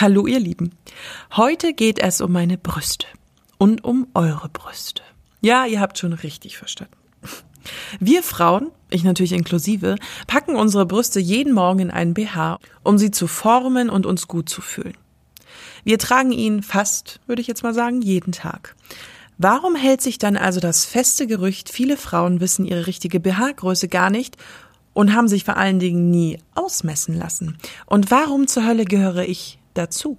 Hallo ihr Lieben. Heute geht es um meine Brüste und um eure Brüste. Ja, ihr habt schon richtig verstanden. Wir Frauen, ich natürlich inklusive, packen unsere Brüste jeden Morgen in einen BH, um sie zu formen und uns gut zu fühlen. Wir tragen ihn fast, würde ich jetzt mal sagen, jeden Tag. Warum hält sich dann also das feste Gerücht, viele Frauen wissen ihre richtige BH-Größe gar nicht und haben sich vor allen Dingen nie ausmessen lassen? Und warum zur Hölle gehöre ich dazu?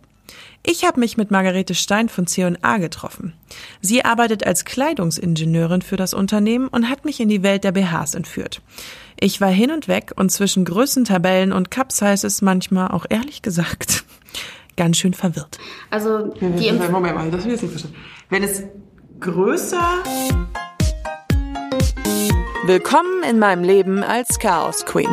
Ich habe mich mit Margarete Stein von C&A getroffen. Sie arbeitet als Kleidungsingenieurin für das Unternehmen und hat mich in die Welt der BHs entführt. Ich war hin und weg und zwischen Größentabellen und Cups heißt es manchmal auch ehrlich gesagt ganz schön verwirrt. Also die Moment, Moment mal, das will ich nicht verstehen. Wenn es größer Willkommen in meinem Leben als Chaos Queen.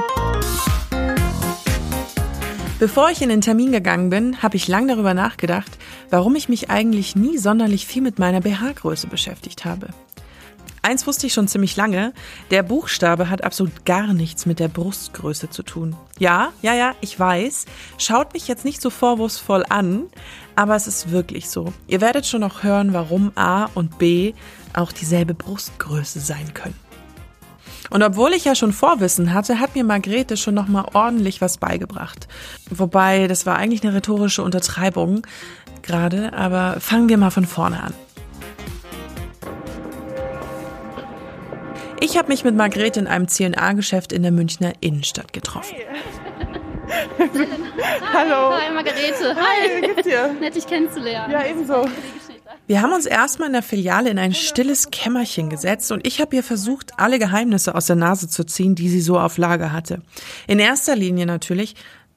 Bevor ich in den Termin gegangen bin, habe ich lang darüber nachgedacht, warum ich mich eigentlich nie sonderlich viel mit meiner BH-Größe beschäftigt habe. Eins wusste ich schon ziemlich lange, der Buchstabe hat absolut gar nichts mit der Brustgröße zu tun. Ja, ja, ja, ich weiß, schaut mich jetzt nicht so vorwurfsvoll an, aber es ist wirklich so. Ihr werdet schon noch hören, warum A und B auch dieselbe Brustgröße sein können. Und obwohl ich ja schon Vorwissen hatte, hat mir Margrethe schon noch mal ordentlich was beigebracht. Wobei, das war eigentlich eine rhetorische Untertreibung gerade, aber fangen wir mal von vorne an. Ich habe mich mit Margrethe in einem CNA-Geschäft in der Münchner Innenstadt getroffen. Hallo. Hi Margarete. Hi. Hi, wie geht's dir? Nett dich kennenzulernen. Ja, ebenso. Wir haben uns erstmal in der Filiale in ein stilles Kämmerchen gesetzt und ich habe ihr versucht, alle Geheimnisse aus der Nase zu ziehen, die sie so auf Lager hatte. In erster Linie natürlich,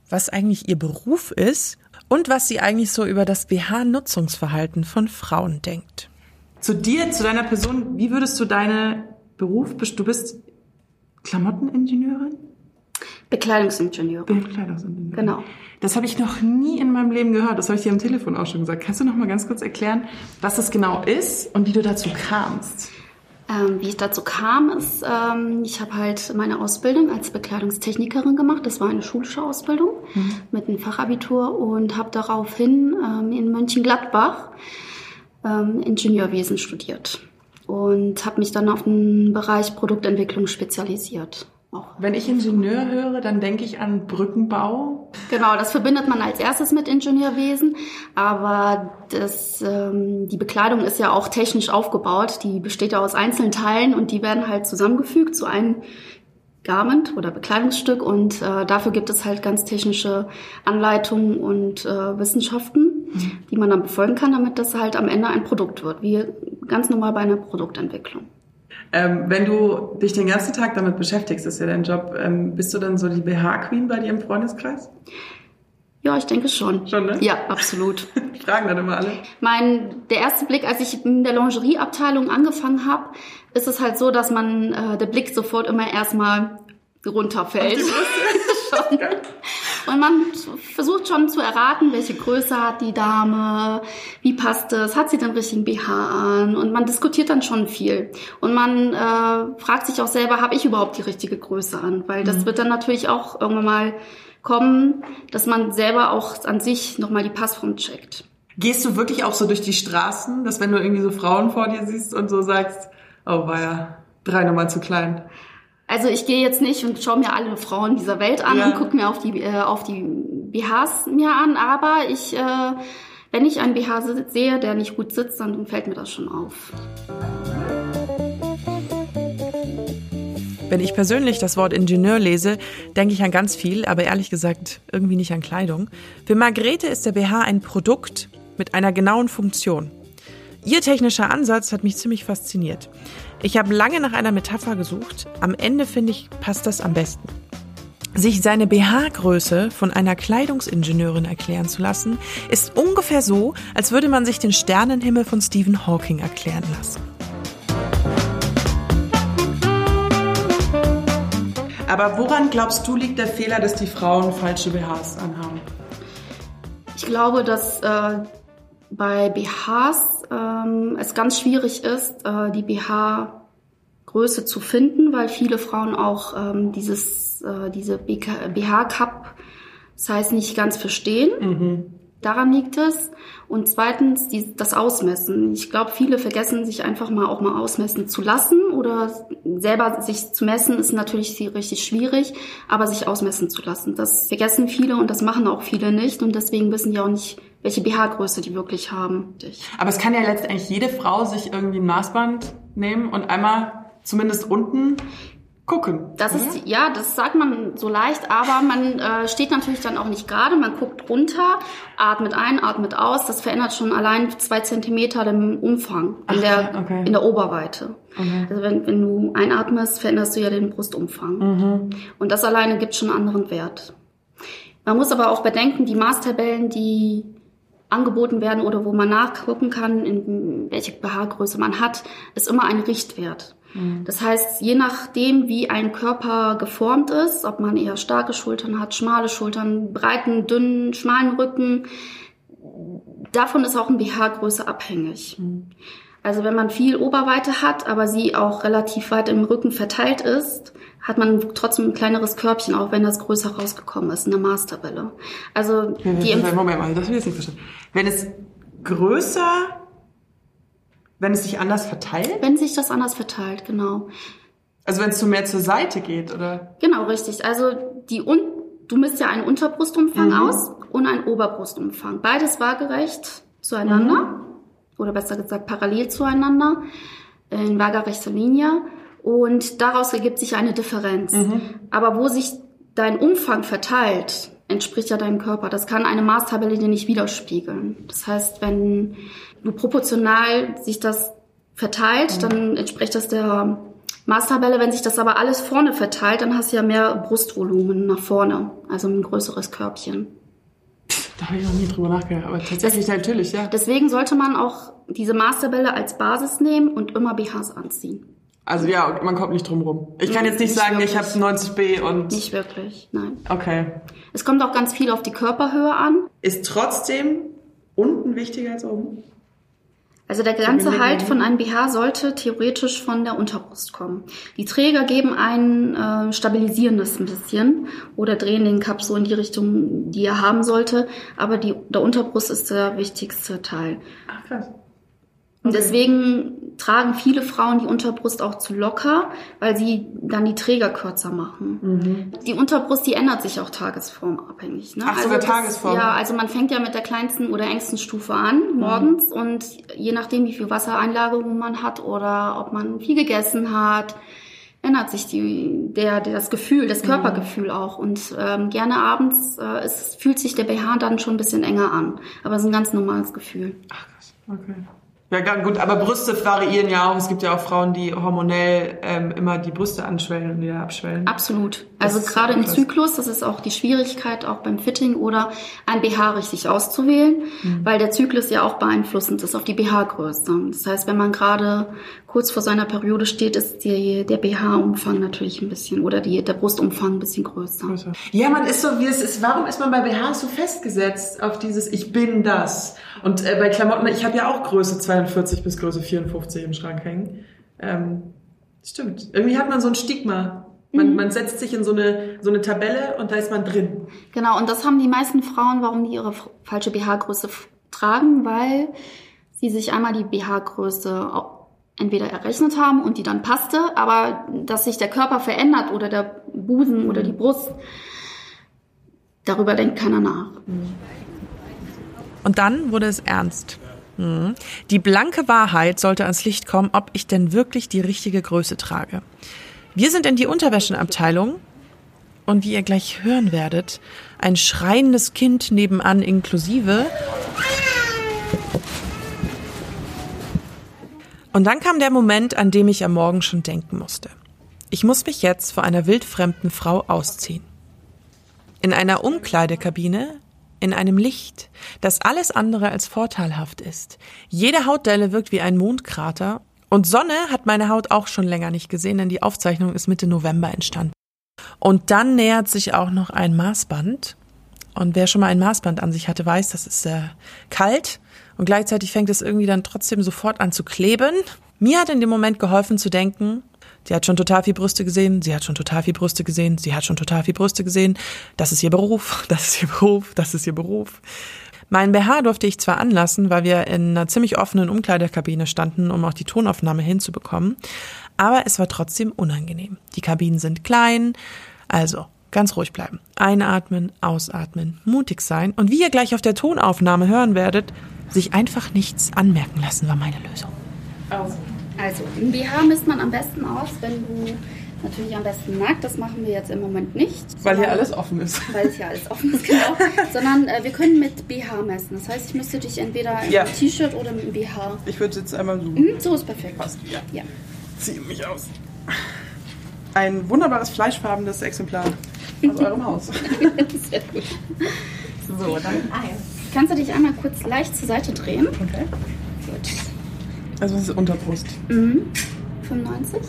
was eigentlich ihr Beruf ist und was sie eigentlich so über das BH-Nutzungsverhalten von Frauen denkt. Zu dir, zu deiner Person, wie würdest du deine Beruf, du bist Klamotteningenieurin? Bekleidungsingenieurin. Bekleidungsingenieurin. Genau. Das habe ich noch nie in meinem Leben gehört. Das habe ich dir am Telefon auch schon gesagt. Kannst du noch mal ganz kurz erklären, was das genau ist und wie du dazu kamst? Ähm, wie ich dazu kam, ist, ähm, ich habe halt meine Ausbildung als Bekleidungstechnikerin gemacht. Das war eine schulische Ausbildung mhm. mit einem Fachabitur und habe daraufhin ähm, in Mönchengladbach ähm, Ingenieurwesen studiert und habe mich dann auf den Bereich Produktentwicklung spezialisiert. Auch. Wenn ich Ingenieur höre, dann denke ich an Brückenbau. Genau, das verbindet man als erstes mit Ingenieurwesen. Aber das, ähm, die Bekleidung ist ja auch technisch aufgebaut. Die besteht ja aus einzelnen Teilen und die werden halt zusammengefügt zu einem Garment oder Bekleidungsstück. Und äh, dafür gibt es halt ganz technische Anleitungen und äh, Wissenschaften, mhm. die man dann befolgen kann, damit das halt am Ende ein Produkt wird, wie ganz normal bei einer Produktentwicklung. Ähm, wenn du dich den ganzen Tag damit beschäftigst, ist ja dein Job, ähm, bist du dann so die BH-Queen bei dir im Freundeskreis? Ja, ich denke schon. Schon, ne? Ja, absolut. Fragen dann immer alle. Mein, der erste Blick, als ich in der Lingerieabteilung angefangen habe, ist es halt so, dass man äh, der Blick sofort immer erstmal runterfällt. Und man versucht schon zu erraten, welche Größe hat die Dame, wie passt es, hat sie den richtigen BH an und man diskutiert dann schon viel. Und man äh, fragt sich auch selber, habe ich überhaupt die richtige Größe an? Weil das mhm. wird dann natürlich auch irgendwann mal kommen, dass man selber auch an sich nochmal die Passform checkt. Gehst du wirklich auch so durch die Straßen, dass wenn du irgendwie so Frauen vor dir siehst und so sagst, oh war ja drei Nummer zu klein? Also ich gehe jetzt nicht und schaue mir alle Frauen dieser Welt an ja. und gucke mir auf die, äh, auf die BHs mir an, aber ich, äh, wenn ich einen BH sehe, der nicht gut sitzt, dann fällt mir das schon auf. Wenn ich persönlich das Wort Ingenieur lese, denke ich an ganz viel, aber ehrlich gesagt irgendwie nicht an Kleidung. Für Margrethe ist der BH ein Produkt mit einer genauen Funktion. Ihr technischer Ansatz hat mich ziemlich fasziniert. Ich habe lange nach einer Metapher gesucht. Am Ende finde ich, passt das am besten. Sich seine BH-Größe von einer Kleidungsingenieurin erklären zu lassen, ist ungefähr so, als würde man sich den Sternenhimmel von Stephen Hawking erklären lassen. Aber woran glaubst du liegt der Fehler, dass die Frauen falsche BHs anhaben? Ich glaube, dass äh, bei BHs ähm, es ganz schwierig ist, äh, die BH-Größe zu finden, weil viele Frauen auch ähm, dieses, äh, diese BH-Cup Size nicht ganz verstehen. Mhm. Daran liegt es. Und zweitens die, das Ausmessen. Ich glaube, viele vergessen sich einfach mal auch mal ausmessen zu lassen oder selber sich zu messen ist natürlich richtig schwierig, aber sich ausmessen zu lassen. Das vergessen viele und das machen auch viele nicht und deswegen wissen die auch nicht, welche BH-Größe die wirklich haben. Aber es kann ja letztendlich jede Frau sich irgendwie ein Maßband nehmen und einmal zumindest unten gucken. Das oder? ist ja, das sagt man so leicht, aber man äh, steht natürlich dann auch nicht gerade. Man guckt runter, atmet ein, atmet aus. Das verändert schon allein zwei Zentimeter den Umfang in Ach, der okay. in der Oberweite. Okay. Also wenn, wenn du einatmest, veränderst du ja den Brustumfang. Mhm. Und das alleine gibt schon einen anderen Wert. Man muss aber auch bedenken, die Maßtabellen, die angeboten werden oder wo man nachgucken kann, in welche BH-Größe man hat, ist immer ein Richtwert. Mhm. Das heißt, je nachdem, wie ein Körper geformt ist, ob man eher starke Schultern hat, schmale Schultern, breiten, dünnen, schmalen Rücken, davon ist auch ein BH-Größe abhängig. Mhm. Also wenn man viel Oberweite hat, aber sie auch relativ weit im Rücken verteilt ist, hat man trotzdem ein kleineres Körbchen, auch wenn das größer rausgekommen ist, eine Maßtabelle. Also die Moment mal, das will ich jetzt nicht verstehen. Wenn es größer wenn es sich anders verteilt? Wenn sich das anders verteilt, genau. Also wenn es so mehr zur Seite geht, oder? Genau, richtig. Also die Un du misst ja einen Unterbrustumfang mhm. aus und einen Oberbrustumfang. Beides waagerecht zueinander mhm. Oder besser gesagt parallel zueinander in waagerechter Linie und daraus ergibt sich eine Differenz. Mhm. Aber wo sich dein Umfang verteilt, entspricht ja deinem Körper. Das kann eine Maßtabelle dir nicht widerspiegeln. Das heißt, wenn du proportional sich das verteilt, mhm. dann entspricht das der Maßtabelle. Wenn sich das aber alles vorne verteilt, dann hast du ja mehr Brustvolumen nach vorne, also ein größeres Körbchen. Da habe ich noch nie drüber nachgedacht, aber tatsächlich natürlich, ja. Deswegen sollte man auch diese Maßtabelle als Basis nehmen und immer BHs anziehen. Also ja, man kommt nicht drum rum. Ich kann jetzt nicht, nicht sagen, wirklich. ich habe 90b und... Nicht wirklich, nein. Okay. Es kommt auch ganz viel auf die Körperhöhe an. Ist trotzdem unten wichtiger als oben? Also der ganze Halt von einem BH sollte theoretisch von der Unterbrust kommen. Die Träger geben ein äh, stabilisierendes ein bisschen oder drehen den Cup so in die Richtung, die er haben sollte. Aber die, der Unterbrust ist der wichtigste Teil. Ach krass. Und deswegen tragen viele Frauen die Unterbrust auch zu locker, weil sie dann die Träger kürzer machen. Mhm. Die Unterbrust, die ändert sich auch tagesformabhängig. Ne? Ach, also sogar Tagesform? Ja, also man fängt ja mit der kleinsten oder engsten Stufe an, morgens. Mhm. Und je nachdem, wie viel Wassereinlagerung man hat oder ob man viel gegessen hat, ändert sich die, der, der das Gefühl, das mhm. Körpergefühl auch. Und ähm, gerne abends äh, es fühlt sich der BH dann schon ein bisschen enger an. Aber es ist ein ganz normales Gefühl. Ach, krass. Okay. Ja, gut, aber Brüste variieren ja auch. Es gibt ja auch Frauen, die hormonell ähm, immer die Brüste anschwellen und wieder abschwellen. Absolut. Also gerade im Zyklus, das ist auch die Schwierigkeit auch beim Fitting oder ein BH richtig auszuwählen, mhm. weil der Zyklus ja auch beeinflussend ist auf die BH-Größe. Das heißt, wenn man gerade kurz vor seiner Periode steht, ist die, der BH-Umfang natürlich ein bisschen oder die, der Brustumfang ein bisschen größer. Ja, man ist so, wie es ist. Warum ist man bei BH so festgesetzt auf dieses Ich bin das? Und äh, bei Klamotten, ich habe ja auch Größe 42 bis Größe 54 im Schrank hängen. Ähm, stimmt. Irgendwie hat man so ein Stigma. Man, mhm. man setzt sich in so eine, so eine Tabelle und da ist man drin. Genau, und das haben die meisten Frauen, warum die ihre falsche BH-Größe tragen, weil sie sich einmal die BH-Größe entweder errechnet haben und die dann passte, aber dass sich der Körper verändert oder der Busen oder die Brust, darüber denkt keiner nach. Und dann wurde es ernst. Hm. Die blanke Wahrheit sollte ans Licht kommen, ob ich denn wirklich die richtige Größe trage. Wir sind in die Unterwäschenabteilung und wie ihr gleich hören werdet, ein schreiendes Kind nebenan inklusive Und dann kam der Moment, an dem ich am Morgen schon denken musste. Ich muss mich jetzt vor einer wildfremden Frau ausziehen. In einer Umkleidekabine, in einem Licht, das alles andere als vorteilhaft ist. Jede Hautdelle wirkt wie ein Mondkrater und Sonne hat meine Haut auch schon länger nicht gesehen, denn die Aufzeichnung ist Mitte November entstanden. Und dann nähert sich auch noch ein Maßband. Und wer schon mal ein Maßband an sich hatte, weiß, das ist äh, kalt und gleichzeitig fängt es irgendwie dann trotzdem sofort an zu kleben. Mir hat in dem Moment geholfen zu denken, Sie hat schon total viel Brüste gesehen, sie hat schon total viel Brüste gesehen, sie hat schon total viel Brüste gesehen. Das ist ihr Beruf, das ist ihr Beruf, das ist ihr Beruf. Mein BH durfte ich zwar anlassen, weil wir in einer ziemlich offenen Umkleidekabine standen, um auch die Tonaufnahme hinzubekommen, aber es war trotzdem unangenehm. Die Kabinen sind klein, also ganz ruhig bleiben. Einatmen, ausatmen, mutig sein und wie ihr gleich auf der Tonaufnahme hören werdet, sich einfach nichts anmerken lassen war meine Lösung. Also, also ein BH misst man am besten aus, wenn du natürlich am besten nackt. Das machen wir jetzt im Moment nicht. Weil hier alles offen ist. Weil es hier alles offen ist, genau. sondern äh, wir können mit BH messen. Das heißt, ich müsste dich entweder im Ja. T-Shirt oder mit dem BH. Ich würde jetzt einmal so. Mhm, so ist perfekt. Passt, ja. Ja. Ziehe mich aus. Ein wunderbares fleischfarbenes Exemplar aus eurem Haus. Sehr gut. So, dann eins. Kannst du dich einmal kurz leicht zur Seite drehen? Okay. Gut. Also das ist Unterbrust. Mhm. 95?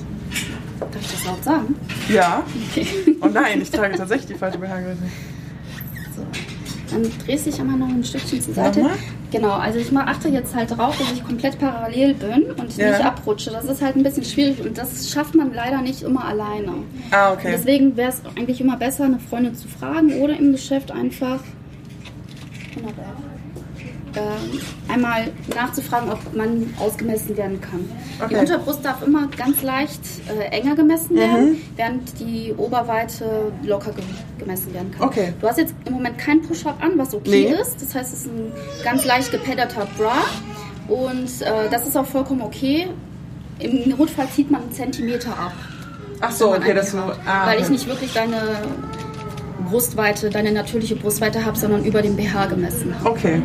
Darf ich das laut sagen? Ja. Okay. Oh nein, ich trage tatsächlich die falsche BH-Größe. So. Dann drehst du dich einmal noch ein Stückchen zur Seite. Nochmal? Genau, also ich achte jetzt halt drauf, dass ich komplett parallel bin und Ja. nicht abrutsche. Das ist halt ein bisschen schwierig und das schafft man leider nicht immer alleine. Ah, okay. Deswegen wäre es eigentlich immer besser, eine Freundin zu fragen oder im Geschäft einfach ähm, einmal nachzufragen, ob man ausgemessen werden kann. Die Okay. Unterbrust darf immer ganz leicht äh, enger gemessen werden, während die Oberweite locker ge gemessen werden kann. Okay. Du hast jetzt im Moment kein Push-Up an, was okay Nee. ist. Das heißt, es ist ein ganz leicht gepedderter Bra und äh, das ist auch vollkommen okay. Im Notfall zieht man einen Zentimeter ab. Ach so, okay, das so. Ah, Weil ich nicht wirklich deine Brustweite, deine natürliche Brustweite habe, sondern über den BH gemessen. Okay.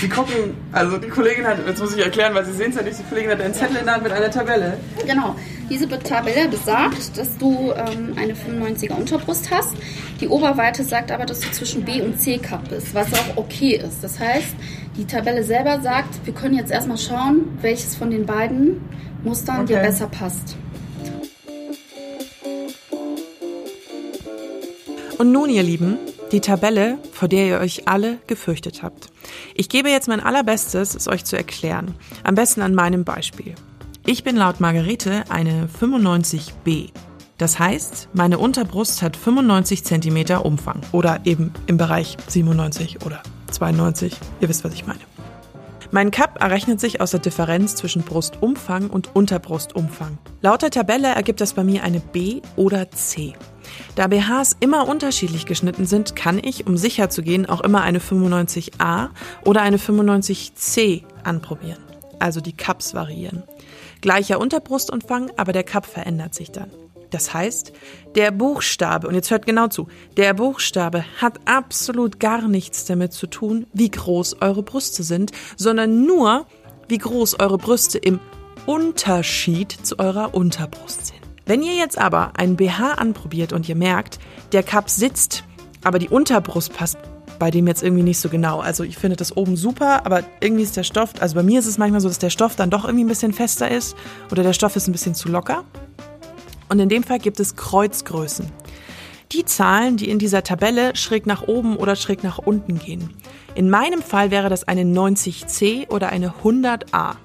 Die gucken, also die Kollegin hat, jetzt muss ich erklären, weil Sie sehen es ja nicht, die Kollegin hat einen Zettel in der Hand mit einer Tabelle. Genau. Diese Tabelle besagt, dass du ähm, eine 95er Unterbrust hast. Die Oberweite sagt aber, dass du zwischen B und C Cup bist, was auch okay ist. Das heißt, die Tabelle selber sagt, wir können jetzt erstmal schauen, welches von den beiden Mustern dir Okay. besser passt. Und nun, ihr Lieben, die Tabelle, vor der ihr euch alle gefürchtet habt. Ich gebe jetzt mein allerbestes, es euch zu erklären. Am besten an meinem Beispiel. Ich bin laut Margarete eine 95b. Das heißt, meine Unterbrust hat 95 cm Umfang oder eben im Bereich 97 oder 92. Ihr wisst, was ich meine. Mein Cup errechnet sich aus der Differenz zwischen Brustumfang und Unterbrustumfang. Laut der Tabelle ergibt das bei mir eine B oder C. Da BHs immer unterschiedlich geschnitten sind, kann ich, um sicher zu gehen, auch immer eine 95a oder eine 95c anprobieren. Also die Cups variieren. Gleicher Unterbrustumfang, aber der Cup verändert sich dann. Das heißt, der Buchstabe, und jetzt hört genau zu, der Buchstabe hat absolut gar nichts damit zu tun, wie groß eure Brüste sind, sondern nur, wie groß eure Brüste im Unterschied zu eurer Unterbrust sind. Wenn ihr jetzt aber einen BH anprobiert und ihr merkt, der Cup sitzt, aber die Unterbrust passt bei dem jetzt irgendwie nicht so genau. Also ich finde das oben super, aber irgendwie ist der Stoff, also bei mir ist es manchmal so, dass der Stoff dann doch irgendwie ein bisschen fester ist oder der Stoff ist ein bisschen zu locker. Und in dem Fall gibt es Kreuzgrößen. Die Zahlen, die in dieser Tabelle schräg nach oben oder schräg nach unten gehen. In meinem Fall wäre das eine 90c oder eine 100a.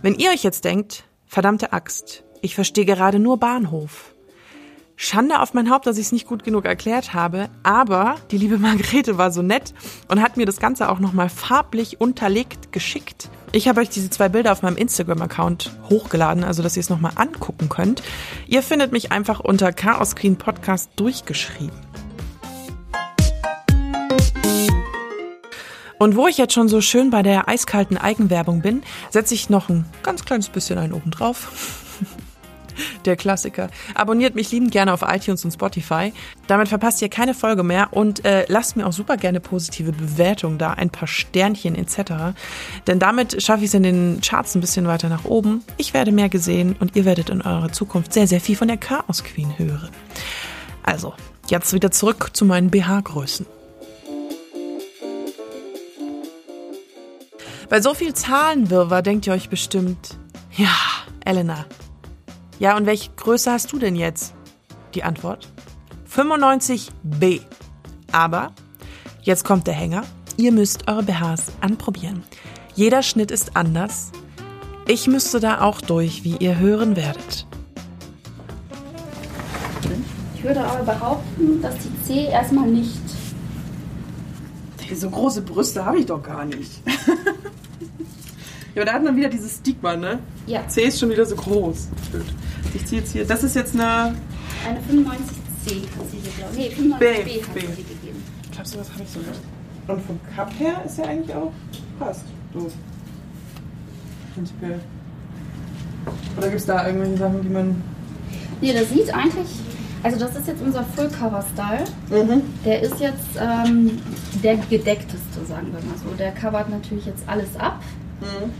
Wenn ihr euch jetzt denkt, verdammte Axt, ich verstehe gerade nur Bahnhof. Schande auf mein Haupt, dass ich es nicht gut genug erklärt habe, aber die liebe Margarete war so nett und hat mir das Ganze auch nochmal farblich unterlegt geschickt. Ich habe euch diese zwei Bilder auf meinem Instagram-Account hochgeladen, also dass ihr es nochmal angucken könnt. Ihr findet mich einfach unter Chaos Queen Podcast durchgeschrieben. Und wo ich jetzt schon so schön bei der eiskalten Eigenwerbung bin, setze ich noch ein ganz kleines bisschen einen oben drauf. Der Klassiker. Abonniert mich liebend gerne auf iTunes und Spotify. Damit verpasst ihr keine Folge mehr und äh, lasst mir auch super gerne positive Bewertungen da, ein paar Sternchen etc. Denn damit schaffe ich es in den Charts ein bisschen weiter nach oben. Ich werde mehr gesehen und ihr werdet in eurer Zukunft sehr, sehr viel von der Chaos Queen hören. Also, jetzt wieder zurück zu meinen BH-Größen. Bei so viel Zahlenwirrwarr denkt ihr euch bestimmt, ja, Elena. Ja, und welche Größe hast du denn jetzt? Die Antwort? 95b. Aber, jetzt kommt der Hänger, ihr müsst eure BHs anprobieren. Jeder Schnitt ist anders. Ich müsste da auch durch, wie ihr hören werdet. Ich würde aber behaupten, dass die C erstmal nicht. So große Brüste habe ich doch gar nicht. ja, aber da hat man wieder dieses Stigma, ne? Ja. C ist schon wieder so groß. Stimmt. Ich ziehe jetzt hier. Das ist jetzt eine. Eine 95C hat sie hier, glaube ich. Nee, 95B B, hat B. sie gegeben. Glaubst du, was habe ich so mit? Und vom Cup her ist ja eigentlich auch passt. So. Prinzipiell. Oder gibt es da irgendwelche Sachen, die man. Nee, das sieht eigentlich. Also, das ist jetzt unser Full-Cover-Style. Mhm. Der ist jetzt ähm, der gedeckteste, sagen wir mal so. Der covert natürlich jetzt alles ab. Mhm.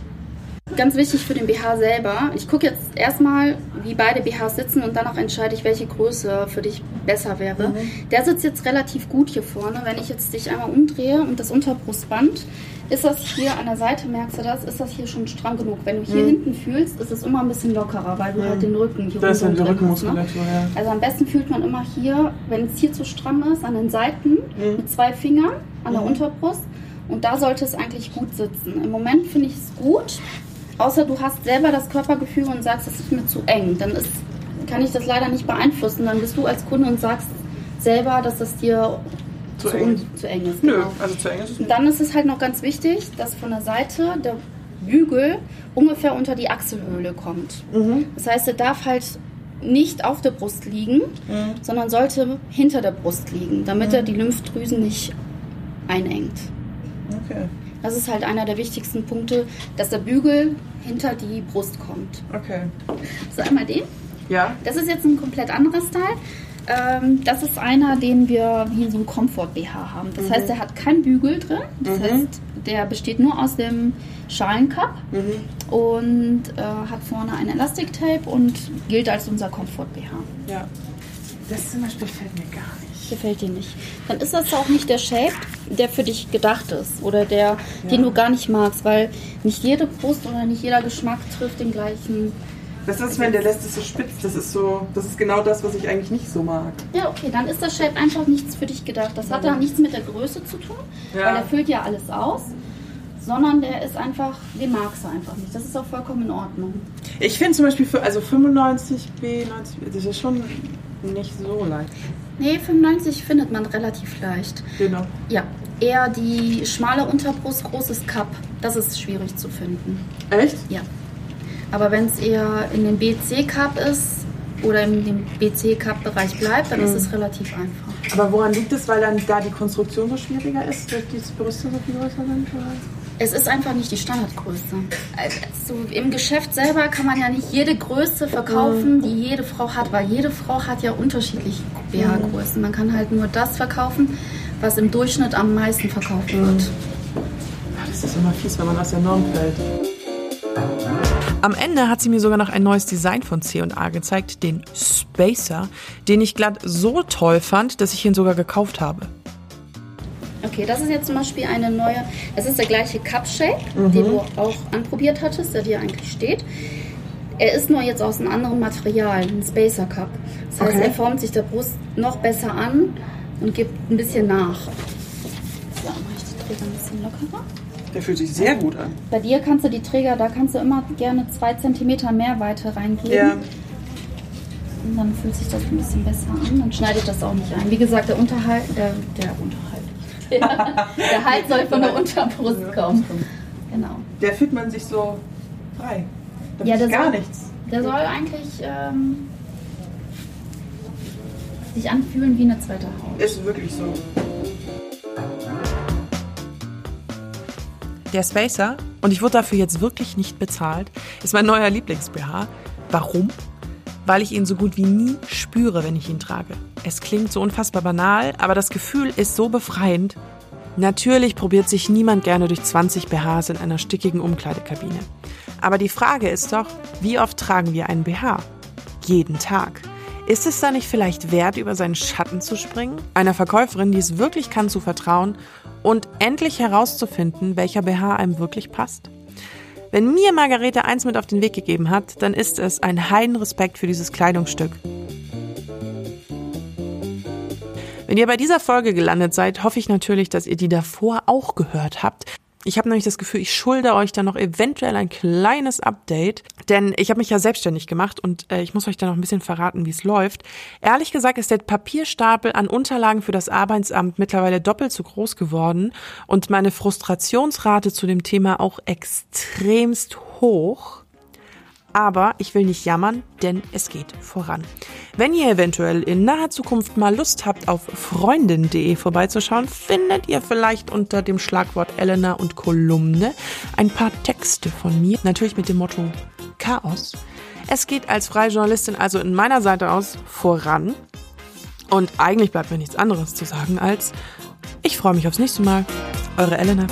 Ganz wichtig für den BH selber. Ich gucke jetzt erstmal, wie beide BHs sitzen und danach entscheide ich, welche Größe für dich besser wäre. Der sitzt jetzt relativ gut hier vorne. Wenn ich jetzt dich einmal umdrehe und das Unterbrustband, ist das hier an der Seite, merkst du das, ist das hier schon stramm genug. Wenn du hier hinten fühlst, ist es immer ein bisschen lockerer, weil du halt den Rücken hier Das ist ja die drin hast, ne? Rückenmuskulatur, ja. Also am besten fühlt man immer hier, wenn es hier zu stramm ist, an den Seiten Mhm. mit zwei Fingern an der Unterbrust. Und da sollte es eigentlich gut sitzen. Im Moment finde ich es gut, außer du hast selber das Körpergefühl und sagst, es ist mir zu eng. Dann ist, kann ich das leider nicht beeinflussen. Dann bist du als Kunde und sagst selber, dass das dir Zu zu, eng. zu eng ist. Nö, genau. also zu eng ist es Und dann ist es halt noch ganz wichtig, dass von der Seite der Bügel ungefähr unter die Achselhöhle kommt. Das heißt, er darf halt nicht auf der Brust liegen, sondern sollte hinter der Brust liegen, damit er die Lymphdrüsen nicht einengt. Okay. Das ist halt einer der wichtigsten Punkte, dass der Bügel hinter die Brust kommt. Okay. So, einmal den. Ja. Das ist jetzt ein komplett anderer Style. Ähm, das ist einer, den wir wie so ein Comfort-BH haben. Das heißt, der hat keinen Bügel drin. Das heißt, der besteht nur aus dem Schalencup und äh, hat vorne ein Elastic-Tape und gilt als unser Comfort-BH. Ja. Das zum Beispiel fällt mir gar nicht. Gefällt dir nicht. Dann ist das auch nicht der Shape, der für dich gedacht ist oder der, den du gar nicht magst, weil nicht jede Brust oder nicht jeder Geschmack trifft den gleichen. Das ist, wenn der lässt es so spitz. Das ist so, das ist genau das, was ich eigentlich nicht so mag. Ja, okay, dann ist das Shape einfach nichts für dich gedacht. Das hat da nichts mit der Größe zu tun, Ja. weil der füllt ja alles aus, sondern der ist einfach, den magst du einfach nicht. Das ist auch vollkommen in Ordnung. Ich finde zum Beispiel für, also 95 B, 90 B, das ist schon nicht so leicht. Nee, 95 findet man relativ leicht. Genau. Ja, eher die schmale Unterbrust, großes Cup, das ist schwierig zu finden. Echt? Ja. Aber wenn es eher in dem BC-Cup ist oder in dem BC-Cup-Bereich bleibt, dann ist es relativ einfach. Aber woran liegt es, weil dann da die Konstruktion so schwieriger ist, dass die Brüste so viel größer sind? Oder? Es ist einfach nicht die Standardgröße. Also Im Geschäft selber kann man ja nicht jede Größe verkaufen, die jede Frau hat, weil jede Frau hat ja unterschiedliche BH-Größen. Man kann halt nur das verkaufen, was im Durchschnitt am meisten verkauft wird. Ah, Das ist immer fies, wenn man aus der Norm fällt. Am Ende hat sie mir sogar noch ein neues Design von C&A gezeigt, den Spacer, den ich glatt so toll fand, dass ich ihn sogar gekauft habe. Okay, das ist jetzt zum Beispiel eine neue, das ist der gleiche Cup-Shape, den du auch anprobiert hattest, der dir eigentlich steht. Er ist nur jetzt aus einem anderen Material, ein Spacer Cup. Das heißt, Okay. er formt sich der Brust noch besser an und gibt ein bisschen nach. So, mache ich die Träger ein bisschen lockerer. Der fühlt sich sehr gut an. Bei dir kannst du die Träger, da kannst du immer gerne zwei Zentimeter mehr Weite reingeben. Und dann fühlt sich das ein bisschen besser an. Dann schneidet das auch nicht ein. Wie gesagt, der Unterhalt, der, der Unterhalt. Der Halt soll von der Unterbrust kommen. Genau. Der fühlt man sich so frei. Da Ja, ist das gar soll- nichts. Der soll eigentlich ähm, sich anfühlen wie eine zweite Haut. Ist wirklich so. Der Spacer, und ich wurde dafür jetzt wirklich nicht bezahlt, ist mein neuer Lieblings-BH. Warum? Weil ich ihn so gut wie nie spüre, wenn ich ihn trage. Es klingt so unfassbar banal, aber das Gefühl ist so befreiend. Natürlich probiert sich niemand gerne durch 20 BHs in einer stickigen Umkleidekabine. Aber die Frage ist doch, wie oft tragen wir einen BH? Jeden Tag. Ist es da nicht vielleicht wert, über seinen Schatten zu springen? Einer Verkäuferin, die es wirklich kann, zu vertrauen und endlich herauszufinden, welcher BH einem wirklich passt? Wenn mir Margarete eins mit auf den Weg gegeben hat, dann ist es ein Heidenrespekt für dieses Kleidungsstück. Wenn ihr bei dieser Folge gelandet seid, hoffe ich natürlich, dass ihr die davor auch gehört habt. Ich habe nämlich das Gefühl, ich schulde euch da noch eventuell ein kleines Update, denn ich habe mich ja selbstständig gemacht und äh, ich muss euch da noch ein bisschen verraten, wie es läuft. Ehrlich gesagt ist der Papierstapel an Unterlagen für das Arbeitsamt mittlerweile doppelt so groß geworden und meine Frustrationsrate zu dem Thema auch extremst hoch. Aber ich will nicht jammern, denn es geht voran. Wenn ihr eventuell in naher Zukunft mal Lust habt, auf freundin.de vorbeizuschauen, findet ihr vielleicht unter dem Schlagwort Elena und Kolumne ein paar Texte von mir. Natürlich mit dem Motto Chaos. Es geht als freie Journalistin also in meiner Seite aus voran. Und eigentlich bleibt mir nichts anderes zu sagen als ich freue mich aufs nächste Mal. Eure Elena.